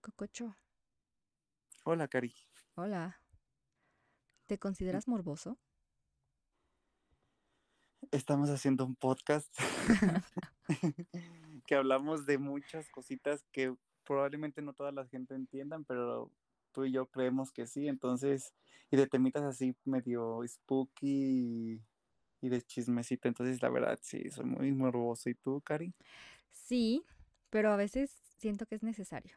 Cococho, Hola, Cari. hola. ¿Te consideras morboso? Estamos haciendo un podcast que hablamos de muchas cositas que probablemente no toda la gente entiendan, pero tú y yo creemos que sí, entonces, y de temitas así medio spooky y, de chismecito, entonces la verdad sí, soy muy morboso. ¿Y tú, Cari? Sí, pero a veces siento que es necesario.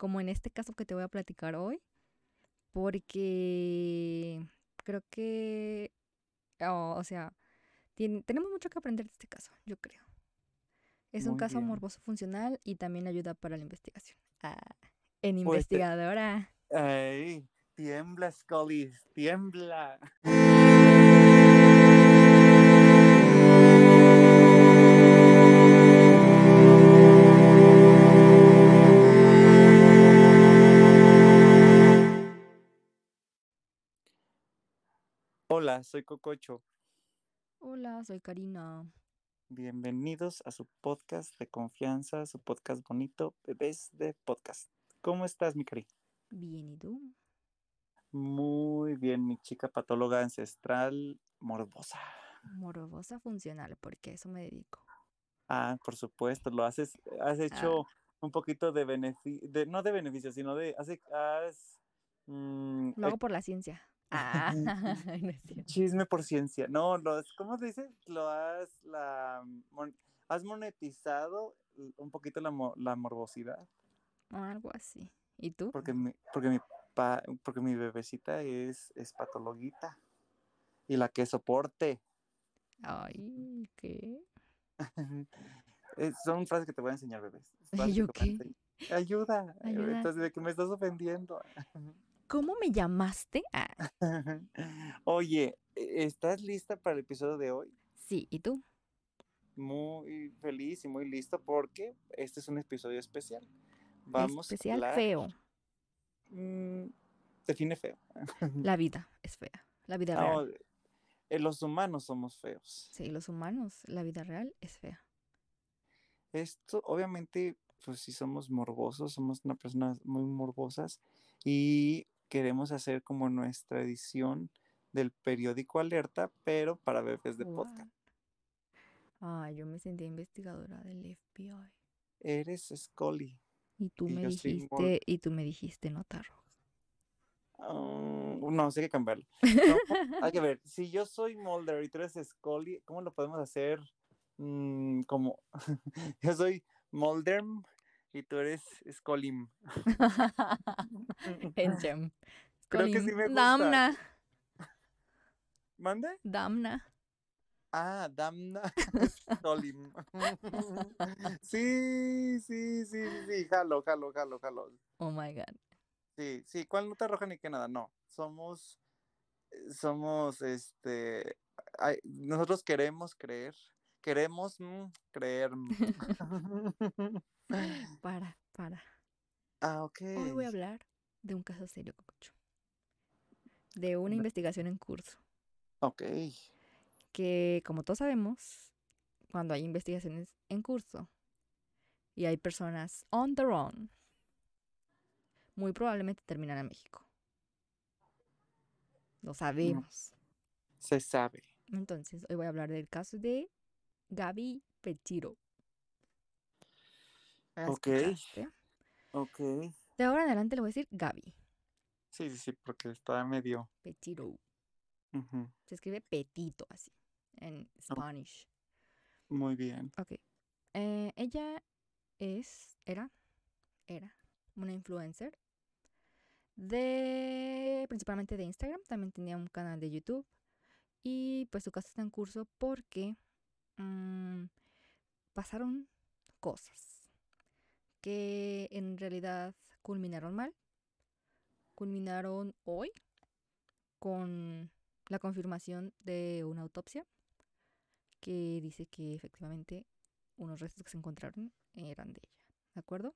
Como en este caso que te voy a platicar hoy, porque creo que, oh, o sea, tenemos mucho que aprender de este caso, yo creo. Es un caso bien. morboso funcional y también ayuda para la investigación. Ah, en Pues te- investigadora. Ay, tiembla, Scully, tiembla. Hola, soy Cococho. Hola, soy Karina. Bienvenidos a su podcast de confianza, su podcast bonito, Bebés de Podcast. ¿Cómo estás, mi Cari? Bien, ¿y tú? Muy bien, mi chica patóloga ancestral morbosa. Morbosa funcional, porque eso me dedico. Ah, por supuesto, lo haces, has hecho un poquito de beneficio, de, no de beneficio, sino de, hace, has, mm, Lo eh, hago por la ciencia. Ah, no es cierto. chisme por ciencia. No, lo, ¿cómo se dice? Lo has, la, mon- has monetizado un poquito la, la morbosidad. Algo así. ¿Y tú? Porque mi, porque mi, pa- porque mi bebecita es, es patologuita. Y la que soporte. Ay, ¿qué? Eh, Son frases que te voy a enseñar, bebés. ¿Y frases yo qué? Ayuda. Ayuda. Entonces, de que me estás ofendiendo. ¿Cómo me llamaste? Ah, Oye, ¿e- ¿estás lista para el episodio de hoy? sí, ¿y tú? Muy feliz y muy listo porque este es un episodio especial. Vamos Especial a hablar. feo. Mm, define feo. La vida es fea. La vida No, real. eh, los humanos somos feos. Sí, los humanos, la vida real es fea. Esto, obviamente, pues sí somos morbosos, somos una personas muy morbosas y queremos hacer como nuestra edición del periódico Alerta, pero para bebés de podcast. Ay, yo me sentía investigadora del FBI. Eres Scully. Y tú Y me dijiste, y tú me dijiste nota roja. Ah, no, sí hay que cambiarlo. No, hay que ver, si yo soy Mulder y tú eres Scully, ¿cómo lo podemos hacer? Mm, como, yo soy Mulder y tú eres Scully. En gem. Creo que Colin, sí me gusta. Damna, ¿Mande? damna. Ah, Damna Scully. Sí, sí, sí, sí, sí, jalo, jalo, jalo, jalo. Oh my god. Sí, sí, ¿cuál nota roja ni qué nada? No, somos, somos, este, ay, nosotros queremos creer, queremos mm, creer. Mm. Para, para. ah, ok. Hoy voy a hablar de un caso serio, Cococho. De una investigación en curso. Ok, Que, como todos sabemos, cuando hay investigaciones en curso y hay personas on the run, muy probablemente terminan en México. Lo sabemos. se sabe. Entonces, hoy voy a hablar del caso de Gaby Petiro. ¿La Ok. escuchaste? Ok. De ahora en adelante le voy a decir Gaby Sí, sí, sí, porque está medio. Petiro. ujú, Se escribe petito así, en Spanish. Muy bien. Ok. Eh, ella es, era, era una influencer de, principalmente de Instagram. También tenía un canal de YouTube. Y pues su caso está en curso porque mm, pasaron cosas que en realidad culminaron mal. Culminaron hoy con la confirmación de una autopsia que dice que efectivamente unos restos que se encontraron eran de ella, ¿de acuerdo?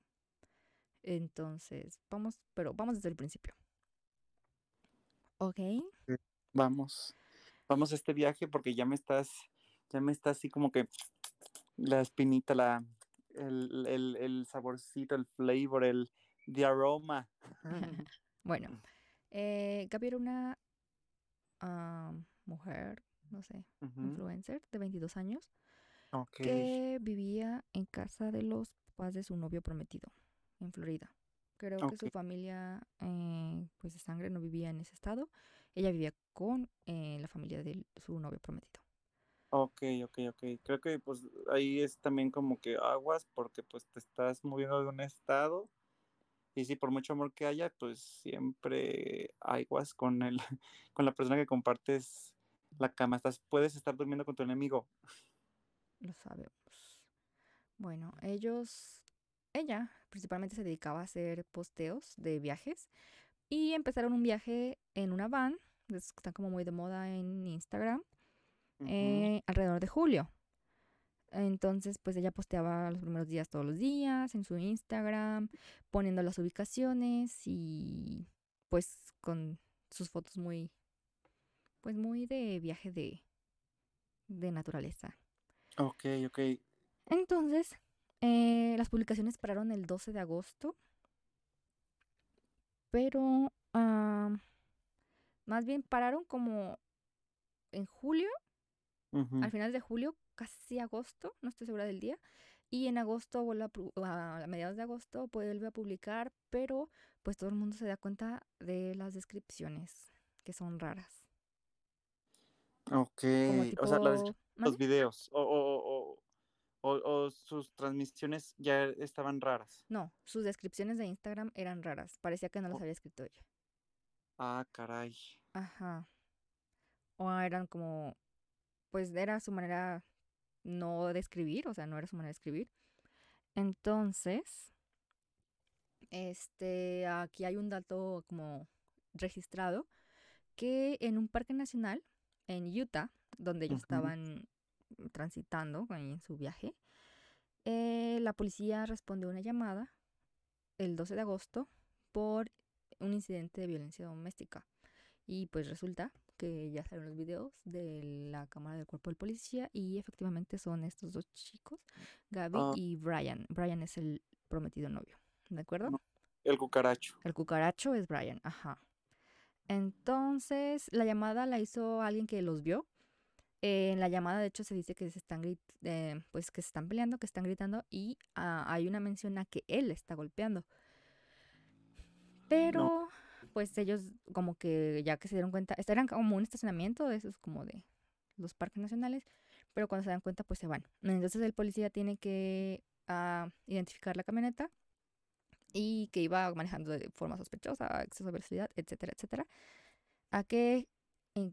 Entonces, vamos, pero vamos desde el principio. ¿Ok? Vamos. Vamos a este viaje porque ya me estás, ya me está así como que la espinita, la, el, el, el saborcito, el flavor, el, The Aroma. bueno, eh, Gaby era una ah, mujer, no sé, influencer de 22 años que vivía en casa de los papás de su novio prometido en Florida. Creo que su familia, eh, pues de sangre, no vivía en ese estado. Ella vivía con eh, la familia de su novio prometido. Ok, ok, ok. Creo que pues ahí es también como que aguas porque pues te estás moviendo de un estado y si por mucho amor que haya, pues siempre aguas con el, con la persona que compartes la cama. Estás, puedes estar durmiendo con tu enemigo. Lo sabemos. Bueno, ellos, ella principalmente se dedicaba a hacer posteos de viajes y empezaron un viaje en una van, están como muy de moda en Instagram, Eh, alrededor de julio. Entonces, pues ella posteaba los primeros días todos los días en su Instagram, poniendo las ubicaciones y pues con sus fotos muy, pues muy de viaje de, de naturaleza. Ok, ok. Entonces, eh, las publicaciones pararon el 12 de agosto, pero ah, más bien pararon como en julio, Al final de julio, casi agosto, no estoy segura del día. Y en agosto, vuelve a, a mediados de agosto, vuelve a publicar, pero pues todo el mundo se da cuenta de las descripciones, que son raras. Ok. O sea, los videos o, o, o, o- sus transmisiones ya estaban raras. No, sus descripciones de Instagram eran raras. Parecía que no las había escrito ella. Ah, caray. Ajá. O eran como, pues era su manera no de escribir, o sea, no era su manera de escribir. Entonces, este, aquí hay un dato como registrado que en un parque nacional en Utah, donde ellos estaban transitando en su viaje, eh, la policía respondió a una llamada el 12 de agosto por un incidente de violencia doméstica. Y pues resulta que ya salieron los videos de la cámara del cuerpo del policía y efectivamente son estos dos chicos, Gaby Ah. y Brian. Brian es el prometido novio, ¿de acuerdo? El cucaracho. El cucaracho es Brian, ajá. Entonces, la llamada la hizo alguien que los vio. Eh, en la llamada, de hecho, se dice que se están eh, pues que se están peleando, que están gritando y ah, hay una mención a que él está golpeando. Pero, pues ellos como que ya que se dieron cuenta, eran como un estacionamiento de esos como de los parques nacionales, pero cuando se dan cuenta, pues se van. Entonces el policía tiene que ah, identificar la camioneta y que iba manejando de forma sospechosa, exceso de velocidad, etcétera, etcétera. A que,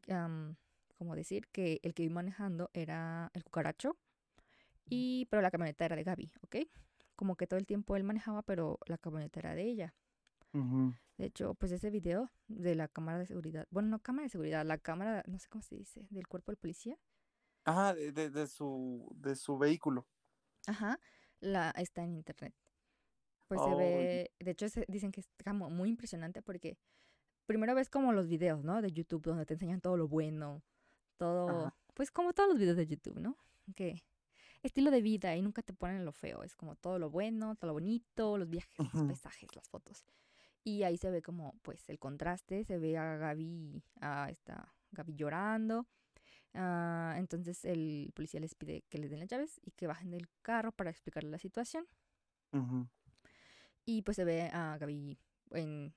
am, como decir, que el que iba manejando era el cucaracho, y, pero la camioneta era de Gaby, ¿ok? Como que todo el tiempo él manejaba, pero la camioneta era de ella. De hecho, pues ese video de la cámara de seguridad, bueno, no cámara de seguridad, la cámara, no sé cómo se dice, del cuerpo del policía, Ah, de, de- de su, de su vehículo. ajá, la, está en internet. Pues se ve, de hecho se- dicen que es como muy impresionante porque primero ves como los videos, ¿no? De YouTube donde te enseñan todo lo bueno, todo, Ajá. pues como todos los videos de YouTube, ¿no? Que estilo de vida y nunca te ponen lo feo, es como todo lo bueno, todo lo bonito, los viajes, los paisajes, las fotos. Y ahí se ve como, pues, el contraste, se ve a Gaby, a esta Gaby llorando. ah, entonces el policía les pide que les den las llaves y que bajen del carro para explicarle la situación. Y pues se ve a Gaby en,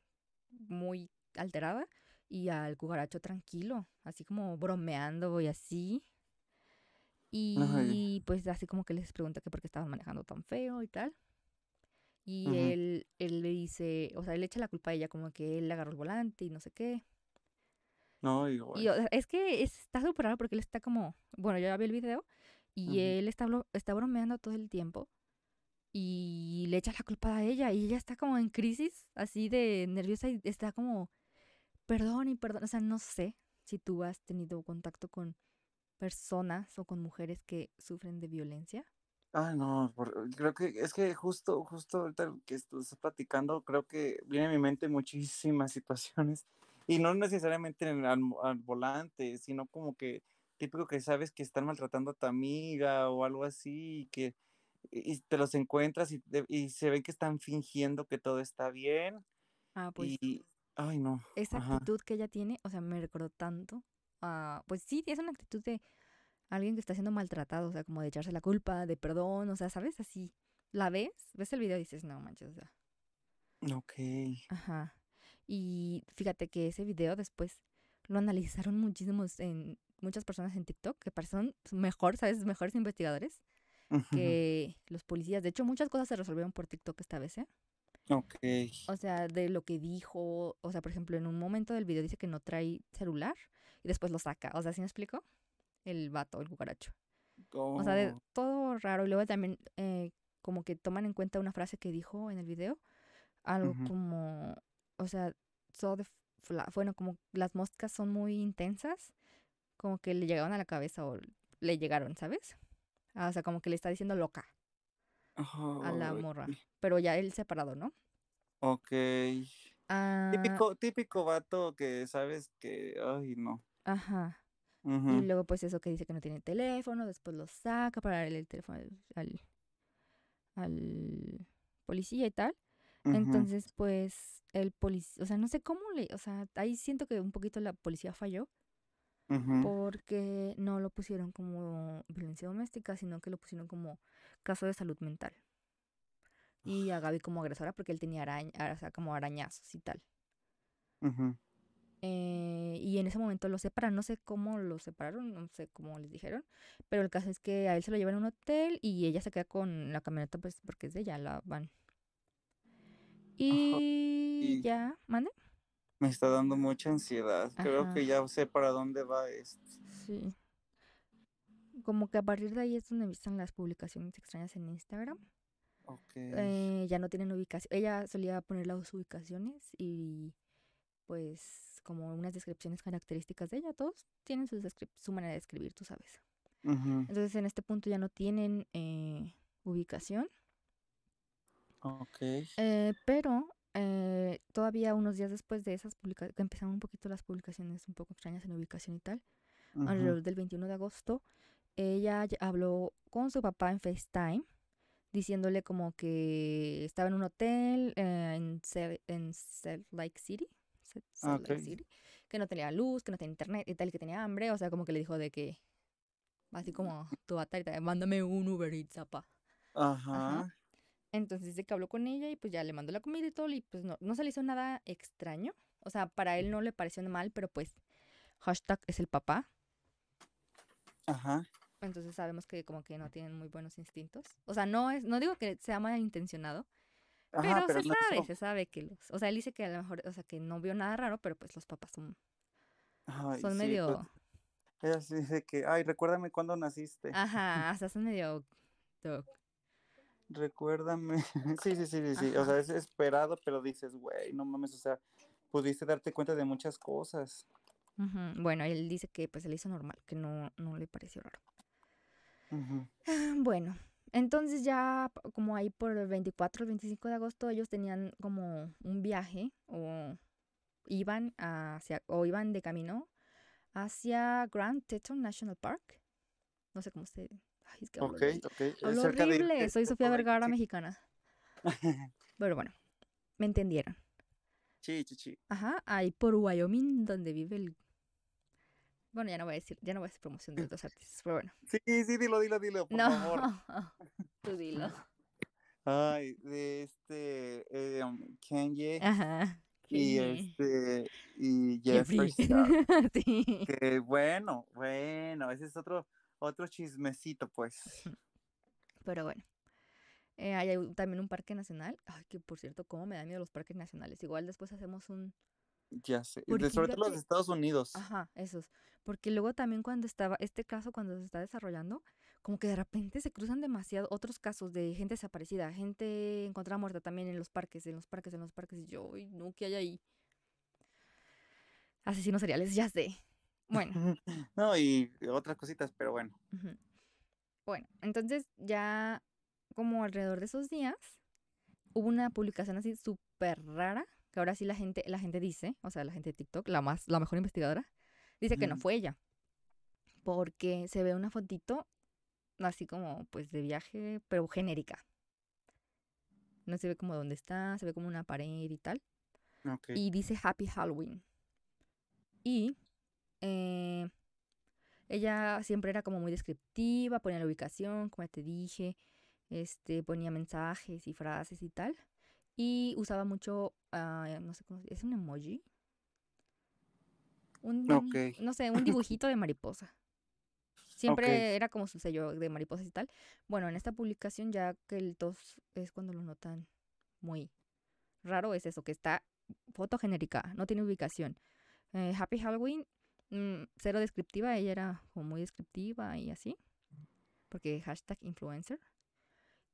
muy alterada y al cucaracho tranquilo, así como bromeando y así. Y pues así como que les pregunta que por qué estaban manejando tan feo y tal. Y él, él le dice, o sea, él echa la culpa a ella como que él agarró el volante y no sé qué. No, digo, Y o sea, es que es- está súper raro porque él está como, bueno, yo ya vi el video y él está, está bromeando todo el tiempo y le echa la culpa a ella y ella está como en crisis, así de nerviosa y está como, perdón y perdón, o sea, no sé si tú has tenido contacto con personas o con mujeres que sufren de violencia. Ah, no, por- creo que es que justo, justo ahorita que estás platicando, creo que viene a mi mente muchísimas situaciones y no necesariamente en el- al, al volante, sino como que típico que sabes que están maltratando a tu amiga o algo así y que y te los encuentras y, y se ven que están fingiendo que todo está bien Ah, pues y, ay no, esa ajá, actitud que ella tiene, o sea, me recordó tanto. a- pues sí, es una actitud de alguien que está siendo maltratado, o sea, como de echarse la culpa, de perdón, o sea, ¿sabes? Así. La ves, ves el video y dices, no manches, o sea, ok, ajá. Y fíjate que ese video después lo analizaron muchísimos en muchas personas en TikTok que parecen mejor, ¿sabes? Mejores investigadores que los policías. De hecho, muchas cosas se resolvieron por TikTok esta vez, ¿eh? ok, O sea, de lo que dijo, o sea, por ejemplo, en un momento del video dice que no trae celular y después lo saca. O sea, ¿sí me explico? El vato, el cucaracho. O sea, de oh, todo raro. Y luego también eh, como que toman en cuenta una frase que dijo en el video. Algo como, o sea, so the bueno, como las moscas son muy intensas, como que le llegaban a la cabeza o le llegaron, ¿sabes? Ah, o sea, como que le está diciendo loca a la morra. Pero ya él separado, ¿no? ok, Ah, típico, típico vato que sabes que, ay no, ajá. Y luego pues eso que dice que no tiene teléfono, después lo saca para darle el teléfono al, al, policía y tal. Entonces pues el policía, o sea, no sé cómo le, o sea, ahí siento que un poquito la policía falló porque no lo pusieron como violencia doméstica, sino que lo pusieron como caso de salud mental. Y a Gaby como agresora porque él tenía araña, o sea, como arañazos y tal. ujú, Eh, y en ese momento lo separan, no sé cómo lo separaron, no sé cómo les dijeron, pero el caso es que a él se lo llevan a un hotel y ella se queda con la camioneta pues porque es de ella, la van. Y y ya, mande. me está dando mucha ansiedad, creo que ya sé para dónde va esto, sí. Como que a partir de ahí es donde empiezan las publicaciones extrañas en Instagram. ok, Eh, ya no tienen ubicación. Ella solía poner las ubicaciones y pues como unas descripciones características de ella. Todos tienen sus su manera de escribir, tú sabes. Entonces en este punto ya no tienen eh, ubicación. ok, Eh, pero eh, todavía unos días después de esas publicaciones, que empezaron un poquito las publicaciones un poco extrañas en ubicación y tal, alrededor del 21 de agosto, ella habló con su papá en FaceTime, diciéndole como que estaba en un hotel eh, en Salt Lake City, Sa- ah, Salt ok, Lake City, que no tenía luz, que no tenía internet y tal, que tenía hambre, o sea, como que le dijo de que, así como tu bata, mándame un Uber Eats, papá. Ajá. ajá, Entonces dice que habló con ella y pues ya le mandó la comida y todo y pues no, no se le hizo nada extraño. O sea, para él no le pareció mal, pero pues hashtag es el papá. ajá, Entonces sabemos que como que no tienen muy buenos instintos. O sea, no es, no digo que sea malintencionado, ajá, pero pero se no sabe, hizo, se sabe que los, o sea, él dice que a lo mejor, o sea, que no vio nada raro, pero pues los papás son, ay, son sí, pues, medio, ella sí dice que, ay, recuérdame cuándo naciste, ajá, hasta son medio, recuérdame, sí, sí, sí, sí, sí, o sea, es esperado, pero dices, güey, no mames, o sea, pudiste darte cuenta de muchas cosas. Bueno, él dice que pues se le hizo normal, que no, no le pareció raro. Ah, Bueno, entonces ya como ahí por el 24 el 25 de agosto ellos tenían como un viaje o iban hacia o iban de camino hacia Grand Teton National Park. No sé cómo se Ay, es que hablo ok, horrible. Hablo de, soy Sofía Vergara mexicana. Pero bueno, me entendieron. Sí, sí, sí. Ajá, ahí por Wyoming donde vive el Bueno, ya no voy a decir, ya no voy a hacer promoción de otros artistas, pero bueno. Sí, sí, dilo, dilo, dilo, por No, favor. tú dilo. Ay, de este eh, Kanye Ajá. y este y Jeffrey. Star. sí. Que bueno, bueno, ese es otro otro chismecito, pues. Pero bueno. Eh, hay también un parque nacional. Ay, que por cierto, cómo me da miedo los parques nacionales. Igual después hacemos un... Ya sé. Porque sobre todo los de Estados Unidos. Ajá, esos. Porque luego también cuando estaba, este caso cuando se está desarrollando, como que de repente se cruzan demasiado otros casos de gente desaparecida, gente encontrada muerta también en los parques, en los parques, en los parques. Y yo, "Ay, no, ¿qué hay ahí? Asesinos seriales, ya sé. Bueno, No, y otras cositas, pero bueno. Bueno, entonces ya como alrededor de esos días hubo una publicación así súper rara, que ahora sí la gente, la gente dice, o sea, la gente de TikTok, la más, la mejor investigadora, dice que no fue ella. Porque se ve una fotito así como pues de viaje, pero genérica. No se ve como dónde está, se ve como una pared y tal. Y dice Happy Halloween. Y eh, ella siempre era como muy descriptiva, ponía la ubicación, como ya te dije, este, ponía mensajes y frases y tal. Y usaba mucho, ah, no sé cómo, ¿es un emoji? Un, Ok. no sé, un dibujito de mariposa. Siempre era como su sello de mariposas y tal. Bueno, en esta publicación ya que el tos es cuando lo notan muy raro, es eso, que está foto genérica, no tiene ubicación. Eh, Happy Halloween, mm, cero descriptiva, ella era como muy descriptiva y así, porque hashtag influencer.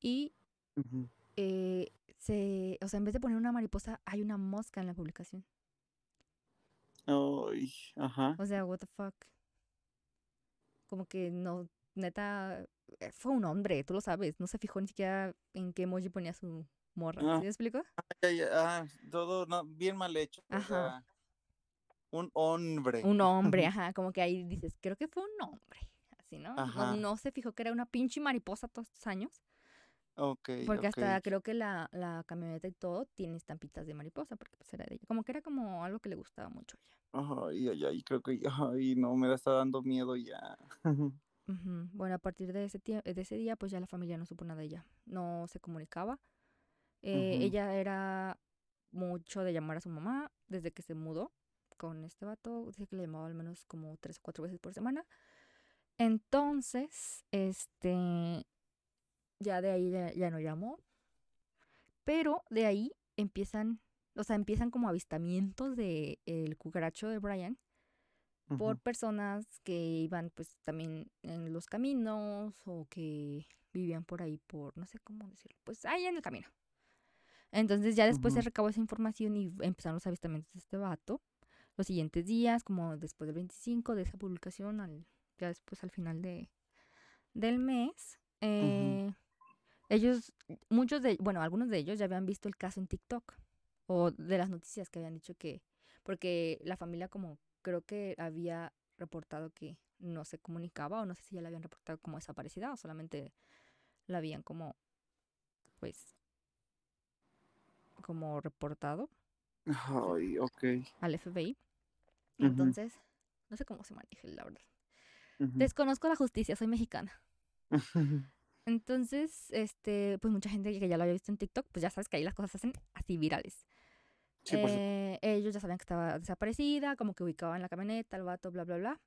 Y. eh, se, o sea, en vez de poner una mariposa, hay una mosca en la publicación. Ay, ajá. O sea, what the fuck. Como que no, neta, eh, fue un hombre, tú lo sabes. No se fijó ni siquiera en qué emoji ponía su morra. Ah. ¿Sí me explico? Ya, ya, ah, todo no, bien mal hecho. o Ajá. sea, un hombre. Un hombre, ajá. Como que ahí dices, creo que fue un hombre. Así, ¿no? No, Ajá. no se fijó que era una pinche mariposa todos estos años. Ok, Porque hasta creo que la, la camioneta y todo tiene estampitas de mariposa, porque pues era de ella. Como que era como algo que le gustaba mucho a ella. Ay, ay, ay, creo que, ay, no, me está dando miedo ya. Ujú. Bueno, a partir de ese, de ese día, pues ya la familia no supo nada de ella. No se comunicaba. Eh. Ella era mucho de llamar a su mamá desde que se mudó con este vato. Dice que le llamaba al menos como tres o cuatro veces por semana. Entonces, este, ya de ahí ya, ya no llamó. Pero de ahí empiezan, o sea, empiezan como avistamientos de el cucaracho de Brian por personas que iban pues también en los caminos o que vivían por ahí por, no sé cómo decirlo, pues ahí en el camino. Entonces ya después se recabó esa información y empezaron los avistamientos de este vato. Los siguientes días, como después del 25 de esa publicación, al, ya después al final de, del mes, eh, ellos, muchos de, bueno, algunos de ellos ya habían visto el caso en TikTok o de las noticias que habían dicho que, porque la familia como creo que había reportado que no se comunicaba o no sé si ya la habían reportado como desaparecida o solamente la habían como, pues, como reportado Ay, ok. al FBI. Entonces, no sé cómo se maneja, la verdad. Desconozco la justicia, soy mexicana. Entonces, este, pues mucha gente que ya lo había visto en TikTok, pues ya sabes que ahí las cosas se hacen así virales. Sí. Eh, ellos ya sabían que estaba desaparecida, como que ubicaban la camioneta, el vato, bla, bla, bla.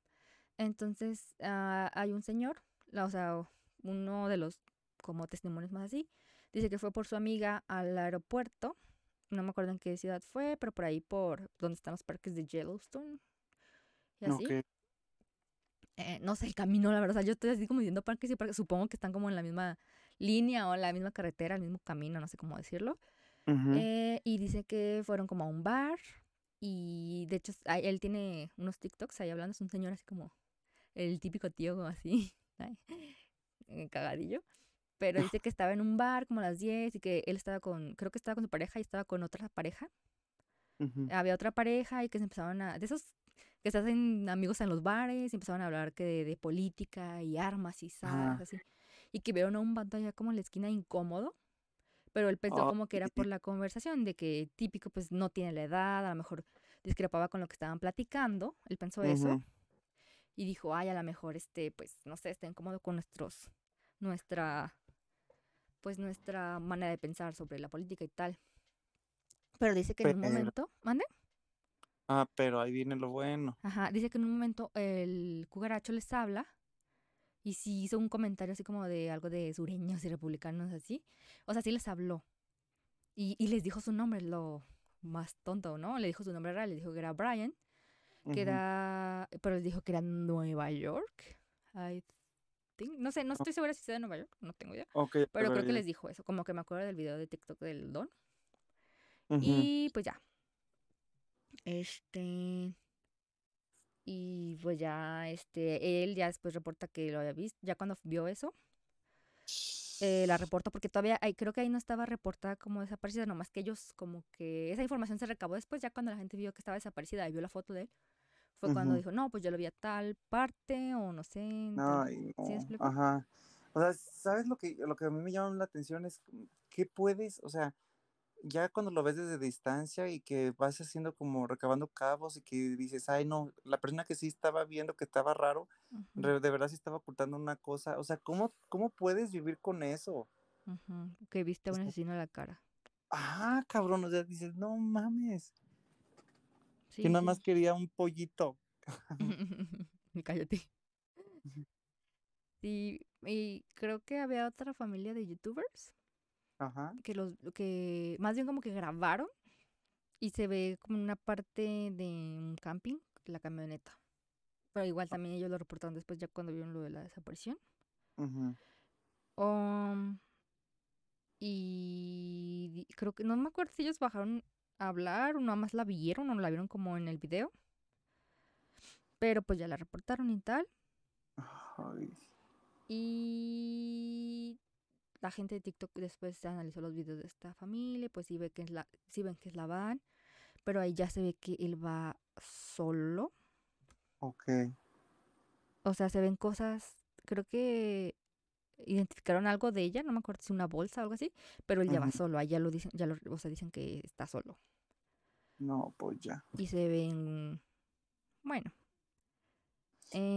Entonces, ah, hay un señor, la- o sea, uno de los como testimonios más así, dice que fue por su amiga al aeropuerto. No me acuerdo en qué ciudad fue, pero por ahí por donde están los parques de Yellowstone. Y así. Eh, no sé el camino, la verdad. yo estoy así como diciendo parques y parques. Supongo que están como en la misma línea o la misma carretera, el mismo camino, no sé cómo decirlo. Eh, y dice que fueron como a un bar y de hecho él tiene unos TikToks ahí hablando, es un señor así como el típico tío como así, eh, cagadillo. Pero dice que estaba en un bar como a las 10 y que él estaba con, creo que estaba con su pareja y estaba con otra pareja. Ujú. Había otra pareja y que se empezaban a, de esos que se hacen amigos en los bares y empezaban a hablar que de, de política y armas y sabes, así. Y que vieron a un vato allá como en la esquina incómodo pero él pensó como que era por la conversación, de que típico pues no tiene la edad, a lo mejor discrepaba con lo que estaban platicando, él pensó eso Ujú. y dijo, ay, a lo mejor este, pues no sé, está incómodo con nuestros, nuestra, pues nuestra manera de pensar sobre la política y tal. Pero dice que en un Pero- momento, ¿mande? Ah, pero ahí viene lo bueno. Ajá, dice que en un momento el cucaracho les habla y sí hizo un comentario así como de algo de sureños y republicanos así. O sea, sí les habló. Y, y les dijo su nombre, lo más tonto, ¿no? Le dijo su nombre real, le dijo que era Brian, que era, pero les dijo que era Nueva York. I think, no sé, no estoy segura si sea de Nueva York, no tengo idea. Ok, Pero creo que les dijo eso, como que me acuerdo del video de TikTok del Don. Y pues ya. Este. Y pues ya, este, él ya después reporta que lo había visto, ya cuando vio eso, eh, la reportó porque todavía hay, creo que ahí no estaba reportada como desaparecida, nomás que ellos como que esa información se recabó después, ya cuando la gente vio que estaba desaparecida y vio la foto de él, fue cuando Ujú. dijo, no, pues yo lo vi a tal parte o no sé. en tal-". Ay, ¿Sí no. explico? Ajá. O sea, ¿sabes lo que, lo que a mí me llama la atención? Es qué puedes, o sea, ya cuando lo ves desde distancia y que vas haciendo como recabando cabos y que dices, ay, no, la persona que sí estaba viendo que estaba raro, de verdad sí estaba ocultando una cosa. O sea, ¿cómo, cómo puedes vivir con eso? Que viste a un sea, asesino a la cara. ah, cabrón, o sea, dices, no mames, yo Sí, nada más quería un pollito. Cállate. Sí, y creo que había otra familia de youtubers Ajá, que los que más bien como que grabaron y se ve como una parte de un camping, la camioneta. Pero igual también ellos lo reportaron después ya cuando vieron lo de la desaparición. ujú, Um, y creo que no me acuerdo si ellos bajaron a hablar o nada más la vieron o la vieron como en el video. Pero pues ya la reportaron y tal. ay, Y la gente de TikTok después analizó los videos de esta familia, pues sí, ve que es la, sí ven que es la van, pero ahí ya se ve que él va solo. ok, O sea, se ven cosas, creo que identificaron algo de ella, no me acuerdo si una bolsa o algo así, pero él ya va solo, ahí ya lo dicen, ya lo, o sea, dicen que está solo. no, pues ya. Y se ven, bueno,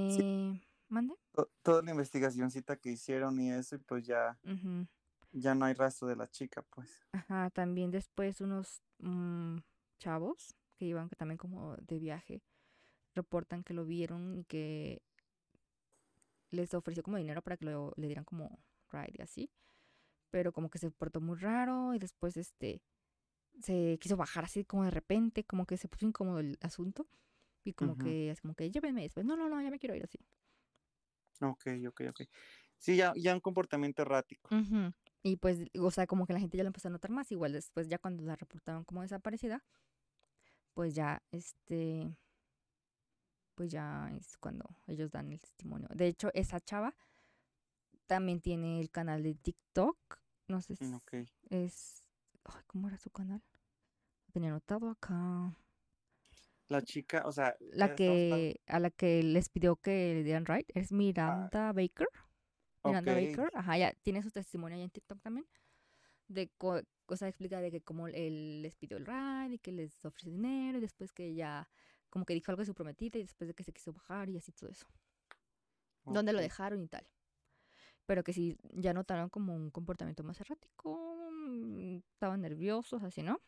Sí, eh, ¿mande? to- toda la investigacioncita que hicieron y eso, y pues ya, ya no hay rastro de la chica, pues. Ajá, también después unos mm, chavos que iban también como de viaje reportan que lo vieron y que les ofreció como dinero para que lo, le dieran como ride y así, pero como que se portó muy raro y después este se quiso bajar así como de repente, como que se puso incómodo el asunto y como que es como que llévenme después, no, no, no, ya me quiero ir así. Ok, ok, ok. Sí, ya, ya un comportamiento errático. Y pues, o sea, como que la gente ya lo empezó a notar más, igual después ya cuando la reportaron como desaparecida, pues ya este pues ya es cuando ellos dan el testimonio. De hecho, esa chava también tiene el canal de TikTok. No sé si Mm, Ok. es... Ay, ¿Cómo era su canal? Tenía anotado acá. La chica, o sea, La hablando. que... A la que les pidió que le dieran right es Ah, Miranda Baker. Miranda Baker. Ajá, ya tiene su testimonio ahí en TikTok también. De co- o sea, explica de que como él les pidió el ride y que les ofreció dinero y después que ella como que dijo algo de su prometida y después de que se quiso bajar y así todo eso. Dónde lo Ok. dejaron y tal. Pero que sí, ya notaron como un comportamiento más errático. mm, Estaban nerviosos, así, ¿no?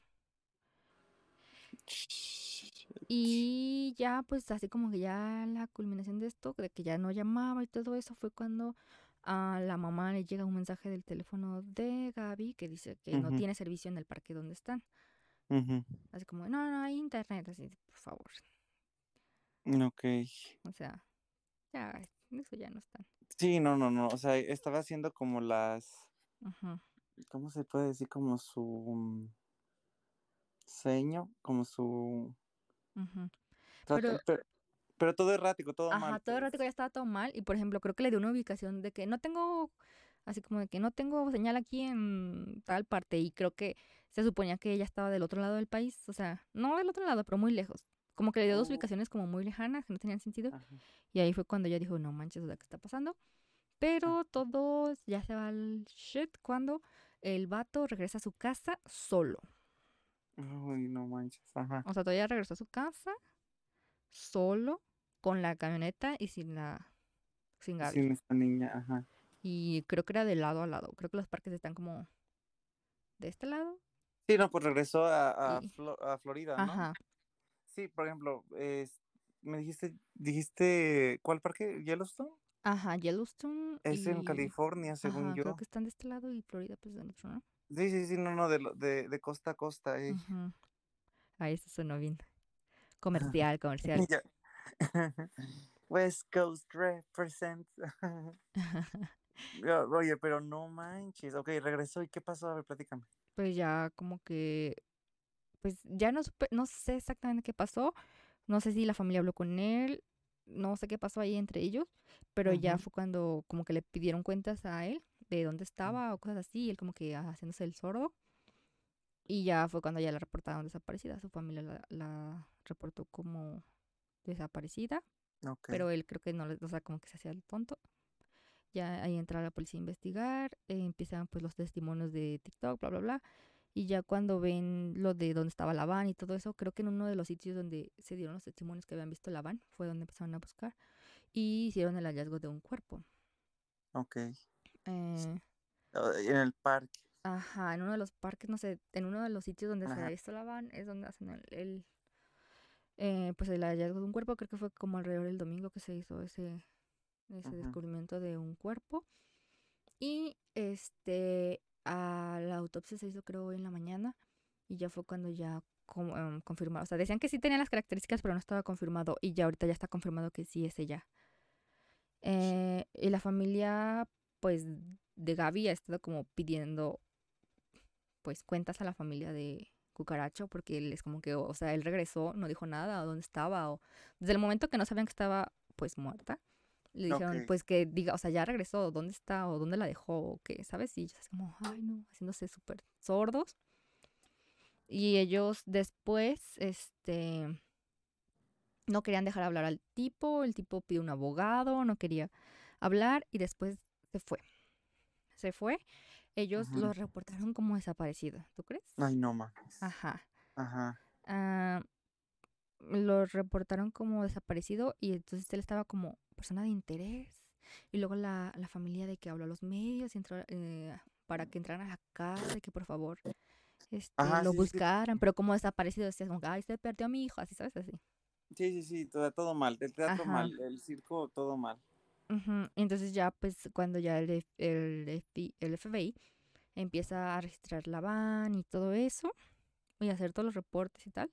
Y ya, pues así como que ya la culminación de esto, de que ya no llamaba y todo eso, fue cuando a la mamá le llega un mensaje del teléfono de Gaby que dice que no tiene servicio en el parque donde están. Así como, no, no hay internet, así, por favor. Ok. O sea, ya, eso ya no están. Sí, no, no, no. O sea, estaba haciendo como las. ¿Cómo se puede decir? Como su mm, seño, como su. Trata- Pero Pero, pero todo errático, todo Ajá, mal, todo el rato pues. ya estaba todo mal. Y por ejemplo, creo que le dio una ubicación de que no tengo, así como de que no tengo señal aquí en tal parte. Y creo que se suponía que ella estaba del otro lado del país. O sea, no del otro lado, pero muy lejos. Como que le dio dos Oh, ubicaciones como muy lejanas, que no tenían sentido. ajá, Y ahí fue cuando ella dijo, no manches, ¿qué está pasando? ah, Pero todo ya se va al shit cuando el vato regresa a su casa solo. Uy, no manches. Ajá. O sea, todavía regresó a su casa solo, con la camioneta y sin la... sin Gaby. Sin esta niña, ajá. Y creo que era de lado a lado. Creo que los parques están como de este lado. Sí, no, pues regresó a, a, Florida, ¿no? Ajá, Sí, por ejemplo, me dijiste, dijiste, ¿cuál parque? ¿Yellowstone? ajá, Yellowstone Es en. California, según Ajá, creo yo. que están de este lado y Florida pues del otro, ¿no? Sí, sí, sí, no, no, de, lo- de, de costa a costa, eh. Ujú. Ahí eso sonó bien. Comercial, comercial. Ya. West Coast represent. Ya, Oye, pero no manches. Ok, regresó. ¿Y qué pasó? A ver, platícame. Pues ya como que... Pues ya no, supe- no sé exactamente qué pasó. No sé si la familia habló con él. No sé qué pasó ahí entre ellos. Pero ya Ujú, fue cuando como que le pidieron cuentas a él de dónde estaba o cosas así. Y él como que haciéndose el sordo. Y ya fue cuando ya la reportaron desaparecida. Su familia la, la reportó como desaparecida. Ok. Pero él creo que no, o sea, como que se hacía el tonto. ya ahí entra la policía a investigar, eh, empiezan pues los testimonios de TikTok, bla, bla, bla. Y ya cuando ven lo de dónde estaba la van y todo eso, creo que en uno de los sitios donde se dieron los testimonios que habían visto la van fue donde empezaron a buscar y hicieron el hallazgo de un cuerpo. Ok. Eh, En el parque. ajá, en uno de los parques, no sé, en uno de los sitios donde se ha visto la van es donde hacen el, el, eh, pues el hallazgo de un cuerpo. Creo que fue como alrededor del domingo que se hizo ese, ese descubrimiento de un cuerpo. Y este, a la autopsia se hizo creo hoy en la mañana y ya fue cuando ya com- em, confirmaron. O sea, decían que sí tenía las características, pero no estaba confirmado y ya ahorita ya está confirmado que sí es ella. Eh, y la familia, pues, de Gaby ha estado como pidiendo, pues, cuentas a la familia de Cucaracho porque él es como que, o sea, él regresó, no dijo nada, o dónde estaba, o desde el momento que no sabían que estaba, pues, muerta, le dijeron, pues, que diga, o sea, ya regresó, ¿dónde está? o dónde la dejó, o qué, ¿sabes? Y ellos así como, ay, no, haciéndose súper sordos. Y ellos después, este, no querían dejar hablar al tipo, el tipo pidió un abogado, no quería hablar y después se fue. Se fue. Ellos Ujú. lo reportaron como desaparecido, ¿tú crees? Ay, no mames. Ajá. Ajá. Ah, lo reportaron como desaparecido y entonces él estaba como persona de interés. Y luego la, la familia de que habló a los medios y entró, eh, para que entraran a la casa y que por favor este, Ajá, lo sí, sí. buscaran, pero como desaparecido decías como, ay, se perdió a mi hijo, así, ¿sabes? Así. Sí, sí, sí, todo, todo mal. El teatro Ajá. mal, el circo todo mal. Ujú, Entonces ya pues cuando ya el, F- el, FBI, el FBI empieza a registrar la van y todo eso y hacer todos los reportes y tal,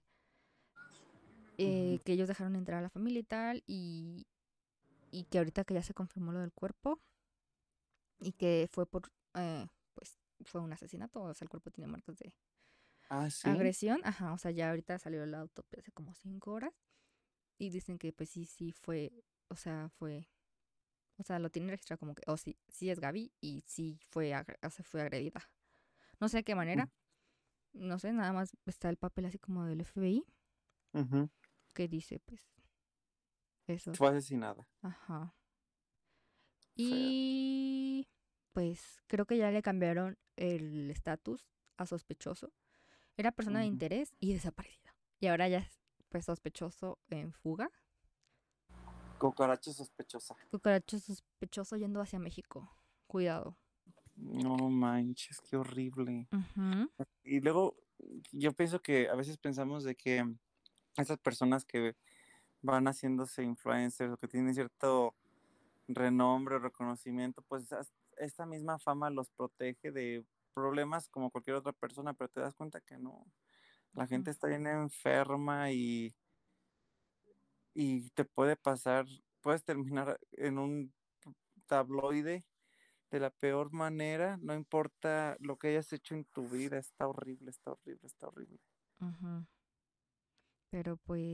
eh, que ellos dejaron entrar a la familia y tal y, y que ahorita que ya se confirmó lo del cuerpo y que fue por, eh, pues fue un asesinato, o sea, el cuerpo tiene marcas de Ah, sí. agresión, ajá, o sea, ya ahorita salió la autopsia hace como cinco horas y dicen que pues sí, sí fue, o sea, fue, o sea, lo tienen registrado como que, o sí, sí es Gaby y sí fue, agredida. No sé de qué manera, no sé, nada más está el papel así como del FBI Ujú. que dice pues eso, Fue asesinada. ajá. Y pues creo que ya le cambiaron el estatus a sospechoso. Era persona de interés y desaparecida. Y ahora ya es pues sospechoso en fuga. Cucaracha sospechosa. Cucaracho sospechoso yendo hacia México. Cuidado. No manches, qué horrible. Y luego, yo pienso que a veces pensamos de que esas personas que van haciéndose influencers o que tienen cierto renombre o reconocimiento, pues esta misma fama los protege de problemas como cualquier otra persona, pero te das cuenta que no. La gente está bien enferma y, y te puede pasar, puedes terminar en un tabloide de la peor manera, no importa lo que hayas hecho en tu vida, está horrible, está horrible, está horrible. Pero pues...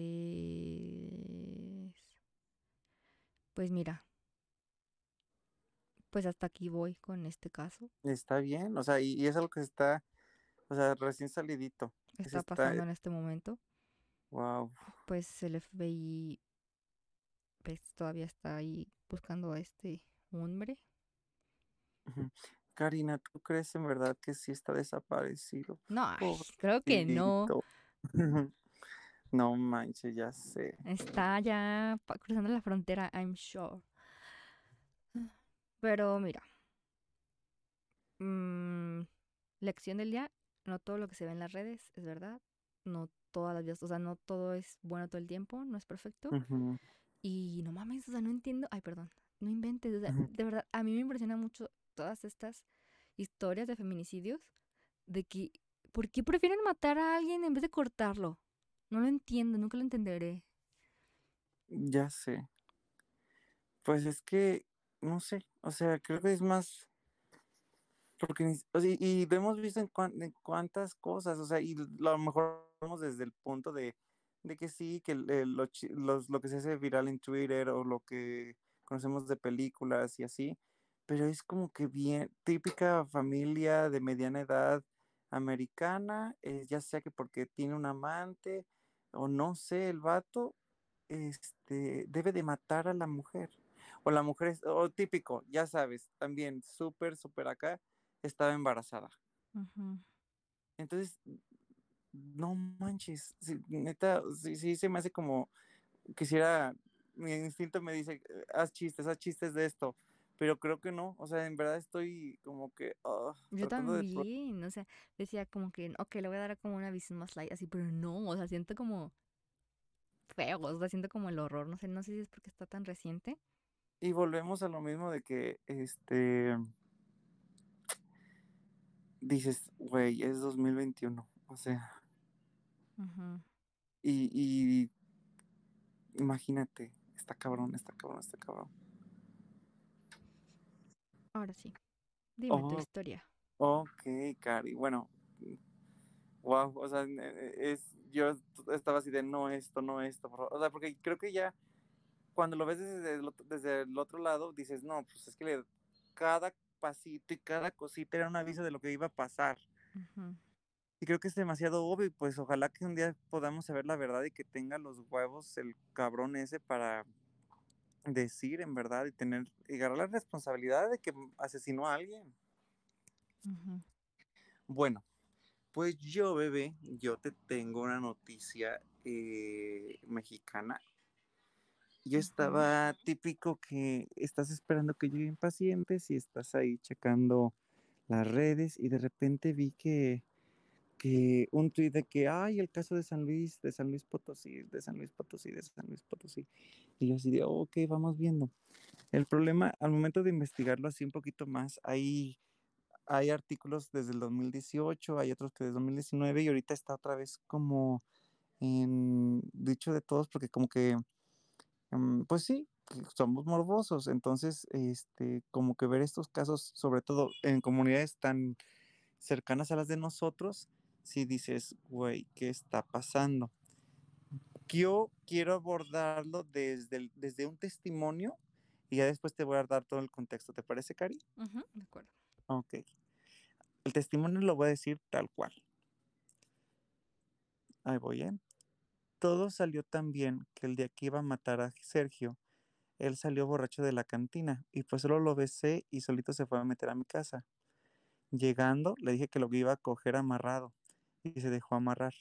Pues mira. Pues hasta aquí voy con este caso. Está bien, o sea, y, y es algo que está, o sea, recién salidito. Está, pasando en este momento. Wow. Pues el FBI pues todavía está ahí buscando a este hombre. Karina, ¿tú crees en verdad que sí está desaparecido? No, ay, creo que no. No manches, ya sé. Está ya cruzando la frontera, I'm sure. Pero mira. mm, lección del día, no todo lo que se ve en las redes es verdad. No todas las días, o sea, no todo es bueno todo el tiempo, no es perfecto. Y no mames, o sea, no entiendo. Ay, perdón, no inventes. O sea, Ujú. de verdad, a mí me impresiona mucho todas estas historias de feminicidios. De que, ¿por qué prefieren matar a alguien en vez de cortarlo? No lo entiendo, nunca lo entenderé. Ya sé. Pues es que, no sé, o sea, creo que es más, porque, o y lo hemos visto en, cuan- en cuántas cosas, o sea, y lo mejor vemos desde el punto de, de que sí, que el- lo, los- lo que se hace viral en Twitter o lo que conocemos de películas y así, pero es como que bien, típica familia de mediana edad americana, eh, ya sea que porque tiene un amante o no sé, el vato, este, debe de matar a la mujer. O la mujer, es- o típico, ya sabes, también súper, súper acá, estaba embarazada. Entonces, no manches, sí, neta, sí, sí se me hace como, quisiera, mi instinto me dice, "Eh, haz chistes, haz chistes de esto, pero creo que no, o sea, en verdad estoy como que ah, Yo de... también, o sea, decía como que, ok, le voy a dar como una visión más light, así, pero no, o sea, siento como feo, o sea, siento como el horror, no sé, no sé si es porque está tan reciente. Y volvemos a lo mismo de que, este, dices, güey, es 2021, o sea, y, y imagínate, está cabrón, está cabrón, está cabrón. Ahora sí, dime tu Oh, historia. ok, Cari, bueno, wow, o sea, eh, es, yo estaba así de no esto, no esto, por favor. o sea, porque creo que ya cuando lo ves desde el, otro- desde el otro lado, dices, no, pues es que le- cada pasito y cada cosita era un aviso de lo que iba a pasar. Y creo que es demasiado obvio y pues ojalá que un día podamos saber la verdad y que tenga los huevos el cabrón ese para decir en verdad y tener y agarrar la responsabilidad de que asesinó a alguien. Bueno, pues yo, bebé, yo te tengo una noticia eh, mexicana. Yo estaba típico que estás esperando que lleguen pacientes y estás ahí checando las redes y de repente vi que, que un tuit de que, ay, el caso de San Luis, de San Luis Potosí, de San Luis Potosí, de San Luis Potosí. Y yo así de, "Oh, ok, vamos viendo. El problema, al momento de investigarlo así un poquito más, hay, hay artículos desde el 2018, hay otros que desde 2019 y ahorita está otra vez como en dicho de todos porque como que Pues sí, somos morbosos, entonces, este, como que ver estos casos, sobre todo en comunidades tan cercanas a las de nosotros, si dices, güey, ¿qué está pasando? Yo quiero abordarlo desde, el- desde un testimonio y ya después te voy a dar todo el contexto, ¿te parece, Cari? Ujú, De acuerdo. Ok. El testimonio lo voy a decir tal cual. Ahí voy, ¿eh? Todo salió tan bien que el día que iba a matar a Sergio, él salió borracho de la cantina y pues solo lo besé y solito se fue a meter a mi casa. Llegando, le dije que lo iba a coger amarrado y se dejó amarrar.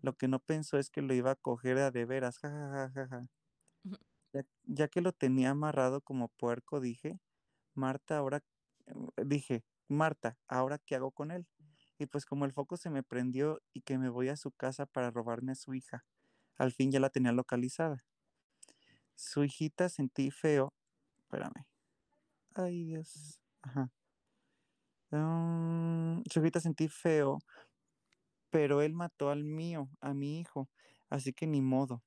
Lo que no pensó es que lo iba a coger a de veras, jajajaja. Ujú. Ya, ya que lo tenía amarrado como puerco, dije, Marta, ahora, dije, Marta, ¿ahora qué hago con él? Y pues como el foco se me prendió y que me voy a su casa para robarme a su hija. Al fin ya la tenía localizada. Su hijita sentí feo. Espérame. Ay, Dios. Ajá. Mm, su hijita sentí feo, pero él mató al mío, a mi hijo. Así que ni modo.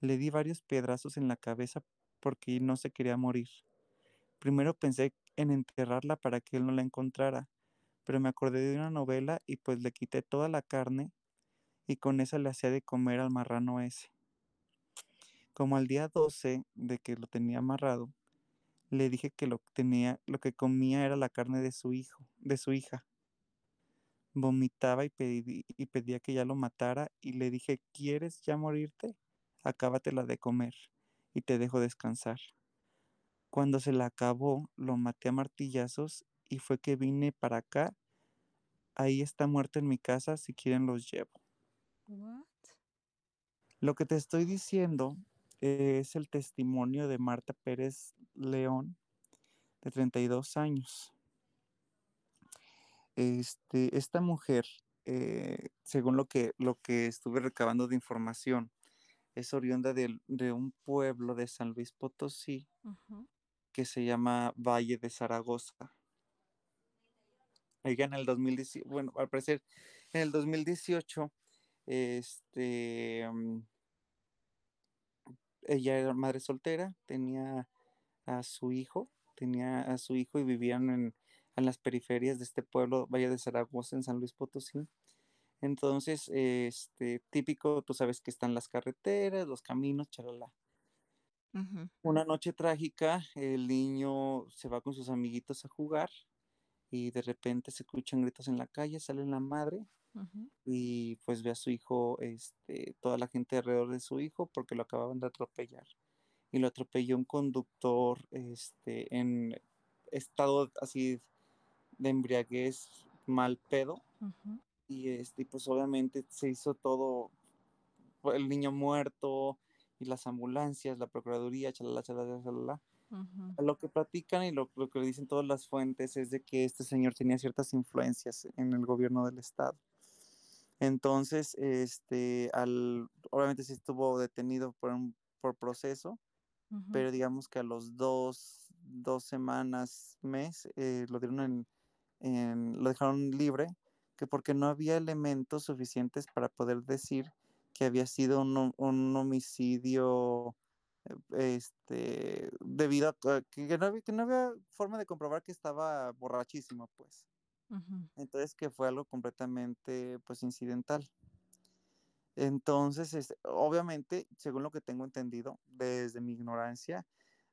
Le di varios piedrazos en la cabeza porque no se quería morir. Primero pensé en enterrarla para que él no la encontrara, pero me acordé de una novela y pues le quité toda la carne y con esa le hacía de comer al marrano ese. Como al día 12 de que lo tenía amarrado, le dije que lo tenía, lo que comía era la carne de su hijo, de su hija. Vomitaba y, pedí- y pedía que ya lo matara y le dije, ¿quieres ya morirte? Acábatela de comer y te dejo descansar. Cuando se la acabó, lo maté a martillazos y fue que vine para acá. Ahí está muerto en mi casa, si quieren los llevo. What? Lo que te estoy diciendo es el testimonio de Marta Pérez León, de 32 años. Este, esta mujer, eh, según lo que, lo que estuve recabando de información, es oriunda del- de, un pueblo de San Luis Potosí que se llama Valle de Zaragoza. Ella en el 2018, bueno, al parecer en el 2018, este, mm, ella era madre soltera, tenía a su hijo, tenía a su hijo y vivían en, en las periferias de este pueblo, Valle de Zaragoza, en San Luis Potosí. Entonces, este, típico, tú sabes que están las carreteras, los caminos, chalala. Ujú. Una noche trágica, el niño se va con sus amiguitos a jugar y de repente se escuchan gritos en la calle, sale la madre Y pues ve a su hijo, este, toda la gente alrededor de su hijo porque lo acababan de atropellar. y lo atropelló un conductor este, en estado así de embriaguez mal pedo. Y este, pues obviamente se hizo todo, el niño muerto y las ambulancias, la procuraduría, chalala, chalala, chalala. Lo que platican y lo, lo, que dicen todas las fuentes es de que este señor tenía ciertas influencias en el gobierno del estado. Entonces, este, al, obviamente sí estuvo detenido por, un, por proceso, pero digamos que a los dos, dos semanas, mes, eh, lo dieron en, en, lo dejaron libre, que porque no había elementos suficientes para poder decir que había sido un, un homicidio este, debido a que, no había, que, no había, forma de comprobar que estaba borrachísimo, pues. Entonces que fue algo completamente, pues, incidental. Entonces, este, obviamente, según lo que tengo entendido, desde mi ignorancia,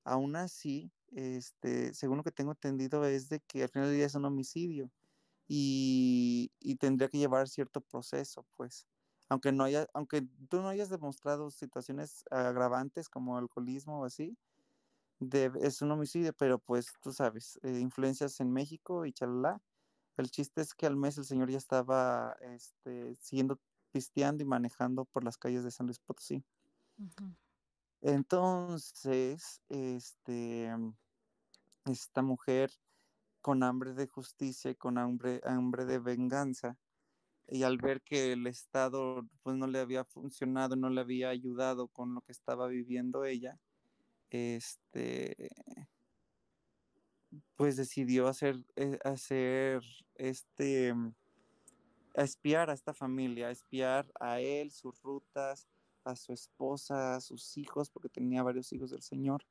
aún así, este, según lo que tengo entendido, es de que al final del día es un homicidio y, y tendría que llevar cierto proceso, pues aunque no haya, aunque tú no hayas demostrado situaciones agravantes como alcoholismo o así, es un homicidio, pero pues tú sabes, eh, influencias en México y chalala. El chiste es que al mes el señor ya estaba este, siguiendo pisteando y manejando por las calles de San Luis Potosí. Entonces, este, esta mujer con hambre de justicia y con hambre, hambre de venganza, y al ver que el Estado pues no le había funcionado, no le había ayudado con lo que estaba viviendo ella, este, pues decidió hacer, eh, hacer este, a espiar a esta familia, a espiar a él, sus rutas, a su esposa, a sus hijos, porque tenía varios hijos del Señor.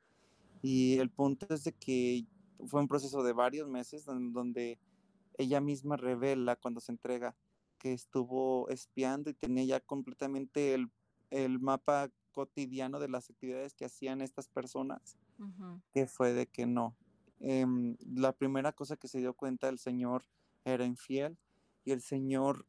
Y el punto es de que fue un proceso de varios meses donde ella misma revela cuando se entrega que estuvo espiando y tenía ya completamente el, el mapa cotidiano de las actividades que hacían estas personas, que fue de que no. Em, la primera cosa que se dio cuenta el señor era infiel y el señor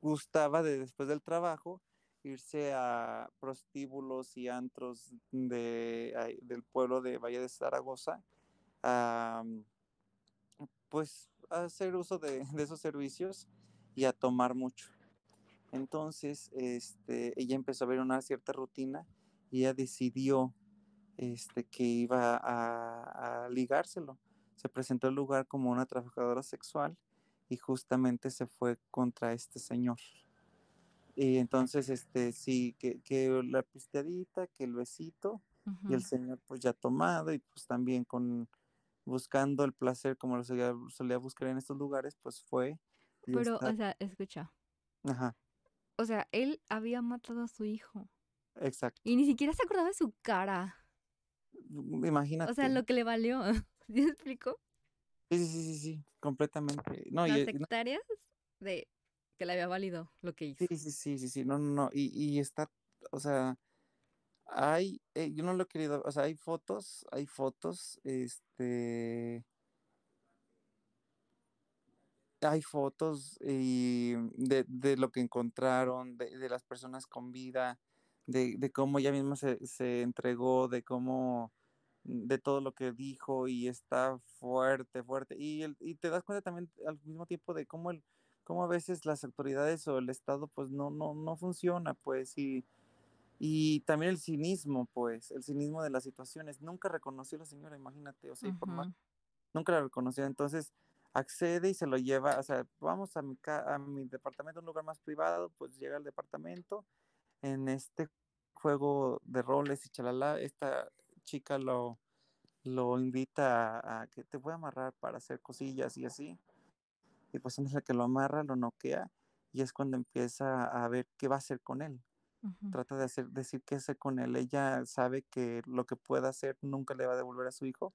gustaba de después del trabajo irse a prostíbulos y antros de, del pueblo de Valle de Zaragoza a, pues hacer uso de, de esos servicios y a tomar mucho. Entonces, este, ella empezó a ver una cierta rutina y ella decidió este, que iba a, ligárselo. Se presentó el lugar como una trabajadora sexual y justamente se fue contra este señor. Y entonces, este, sí, que, que la pisteadita, que el besito, y el señor pues ya tomado y pues también con buscando el placer como lo solía, solía buscar en estos lugares, pues fue pero, o sea, escucha. Ajá. O sea, él había matado a su hijo. Exacto. Y ni siquiera se acordaba de su cara. Imagínate. O sea, lo que le valió. ¿Sí me explico? Sí, sí, sí, sí, completamente. No, Las hectáreas de que le había valido lo que hizo. Sí, sí, sí, sí, sí. No, no, no. Y, y está, o sea, hay, eh, yo no lo he querido, o sea, hay fotos, hay fotos, este, hay fotos y de, de, lo que encontraron, de, de, las personas con vida, de, de cómo ella misma se, se, entregó, de cómo, de todo lo que dijo y está fuerte, fuerte. Y, el, y te das cuenta también al mismo tiempo de cómo, el, cómo a veces las autoridades o el Estado pues no, no, no funciona, pues, y, y también el cinismo, pues, el cinismo de las situaciones. Nunca reconoció a la señora, imagínate, o sea, uh -huh. por más, nunca la reconoció. Entonces, accede y se lo lleva, o sea, vamos a mi, a mi departamento, un lugar más privado, pues llega al departamento, en este juego de roles y chalala, esta chica lo, lo invita a, a, que te voy a amarrar para hacer cosillas y así, y pues antes de que lo amarra, lo noquea, y es cuando empieza a ver qué va a hacer con él. Uh -huh. Trata de hacer, decir qué hacer con él. Ella sabe que lo que pueda hacer nunca le va a devolver a su hijo,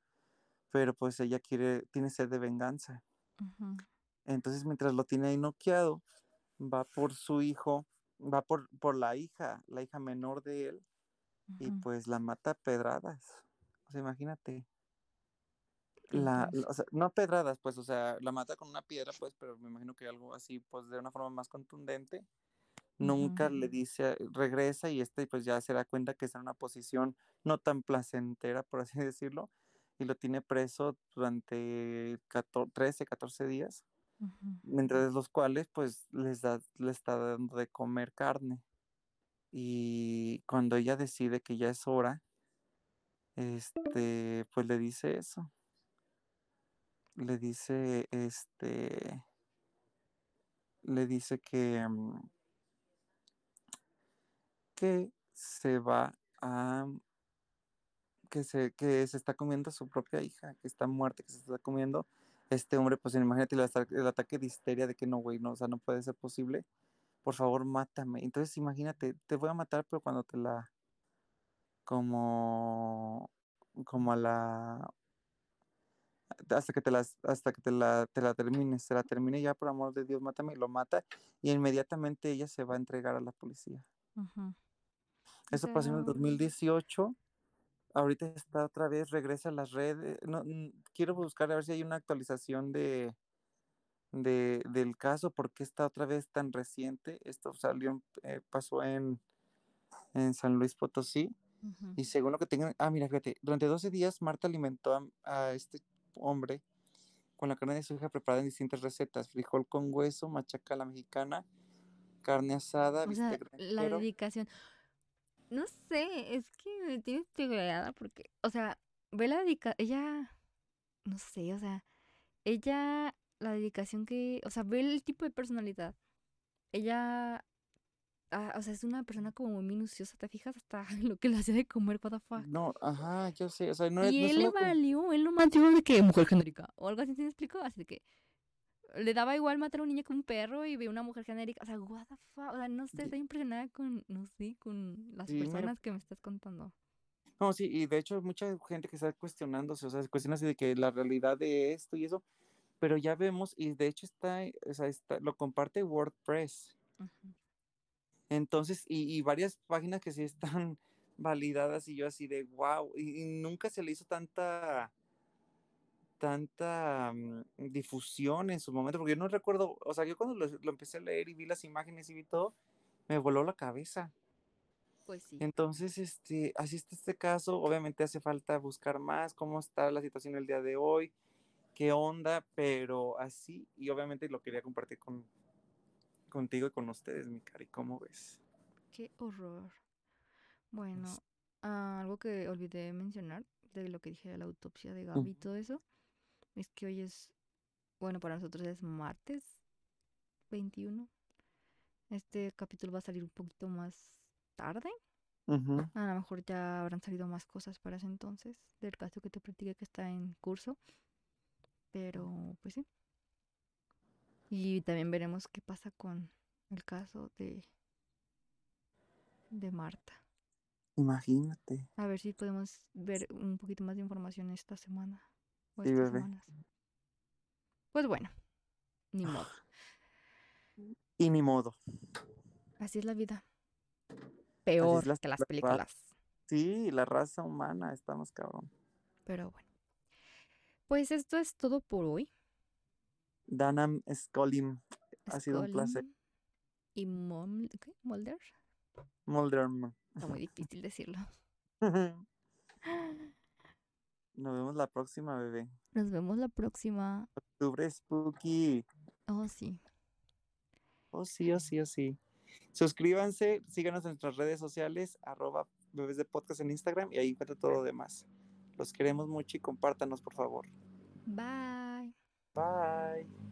pero pues ella quiere, tiene sed de venganza. Uh -huh. Entonces, mientras lo tiene ahí noqueado, va por su hijo, va por, por la hija, la hija menor de él, uh -huh. y pues la mata a pedradas. O sea, imagínate. La, la, o sea, no pedradas, pues, o sea, la mata con una piedra, pues, pero me imagino que algo así, pues, de una forma más contundente. nunca le dice, regresa y este pues ya se da cuenta que está en una posición no tan placentera, por así decirlo, y lo tiene preso durante 13, 14 días, mientras los cuales pues les da, le está dando de comer carne. Y cuando ella decide que ya es hora, este, pues le dice eso. Le dice, este, le dice que, mm, que se va a que se, que se está comiendo a su propia hija, que está muerta, que se está comiendo este hombre, pues imagínate el, ataque de histeria de que no, güey, no, o sea, no puede ser posible. Por favor, mátame. Entonces, imagínate, te voy a matar, pero cuando te la como como a la hasta que te las hasta que te la, te la termines, se la termine ya por amor de Dios, mátame y lo mata y inmediatamente ella se va a entregar a la policía. Eso pasó en el 2018 ahorita está otra vez, regresa a las redes. No, quiero buscar a ver si hay una actualización de, de, del caso, porque está otra vez tan reciente. Esto salió, eh, pasó en, en San Luis Potosí. Y según lo que tengan, ah, mira, fíjate, durante 12 días Marta alimentó a, este hombre con la carne de su hija preparada en distintas recetas, frijol con hueso, machaca la mexicana, carne asada, o sea, la dedicación no sé, es que me tiene estrellada porque, o sea, ve la dedicación, ella, no sé, o sea, ella, la dedicación que, o sea, ve el tipo de personalidad. Ella, ah, o sea, es una persona como muy minuciosa, ¿te fijas? Hasta lo que le hacía de comer, what the fuck. No, ajá, yo sé, o sea, no es... Y él le valió, él más dijo de que mujer genérica, o algo así, ¿se me explicó? Así de que le daba igual matar a un niño que un perro y ve una mujer genérica. O sea, what the fuck. O sea, no sé, estoy impresionada con, no sé, con las personas que me estás contando. No, sí, y de hecho mucha gente que está cuestionándose, o sea, cuestiona así de que la realidad de esto y eso, pero ya vemos, y de hecho está, o sea, está, lo comparte WordPress. Entonces, y, y, varias páginas que sí están validadas y yo así de wow, y nunca se le hizo tanta tanta mm, difusión en su momento, porque yo no recuerdo, o sea, yo cuando lo, empecé a leer y vi las imágenes y vi todo, me voló la cabeza. Pues sí. Entonces, este, así está este caso, obviamente hace falta buscar más cómo está la situación el día de hoy, qué onda, pero así, y obviamente lo quería compartir con, contigo y con ustedes, mi cari, ¿cómo ves? Qué horror. Bueno, ah, algo que olvidé mencionar de lo que dije de la autopsia de Gaby y todo eso es que hoy es, bueno, para nosotros es martes 21. Este capítulo va a salir un poquito más tarde. A lo mejor ya habrán salido más cosas para ese entonces, del caso que te platiqué que está en curso. Pero, pues sí. Y también veremos qué pasa con el caso de, de Marta. Imagínate. A ver si podemos ver un poquito más de información esta semana. Pues bueno, ni modo. Y ni modo. Así es la vida. Peor que las películas. Sí, la raza humana, estamos cabrón. Pero bueno. Pues esto es todo por hoy. Danam Scolim. Ha sido un placer. ¿Y Mulder? Mulder. Está muy difícil decirlo. Nos vemos la próxima, bebé. Nos vemos la próxima. Octubre Spooky. Oh, sí. Oh, sí, oh, sí, oh, sí. Suscríbanse, síganos en nuestras redes sociales, arroba bebés de podcast en Instagram y ahí encuentra todo lo demás. Los queremos mucho y compártanos, por favor. Bye. Bye.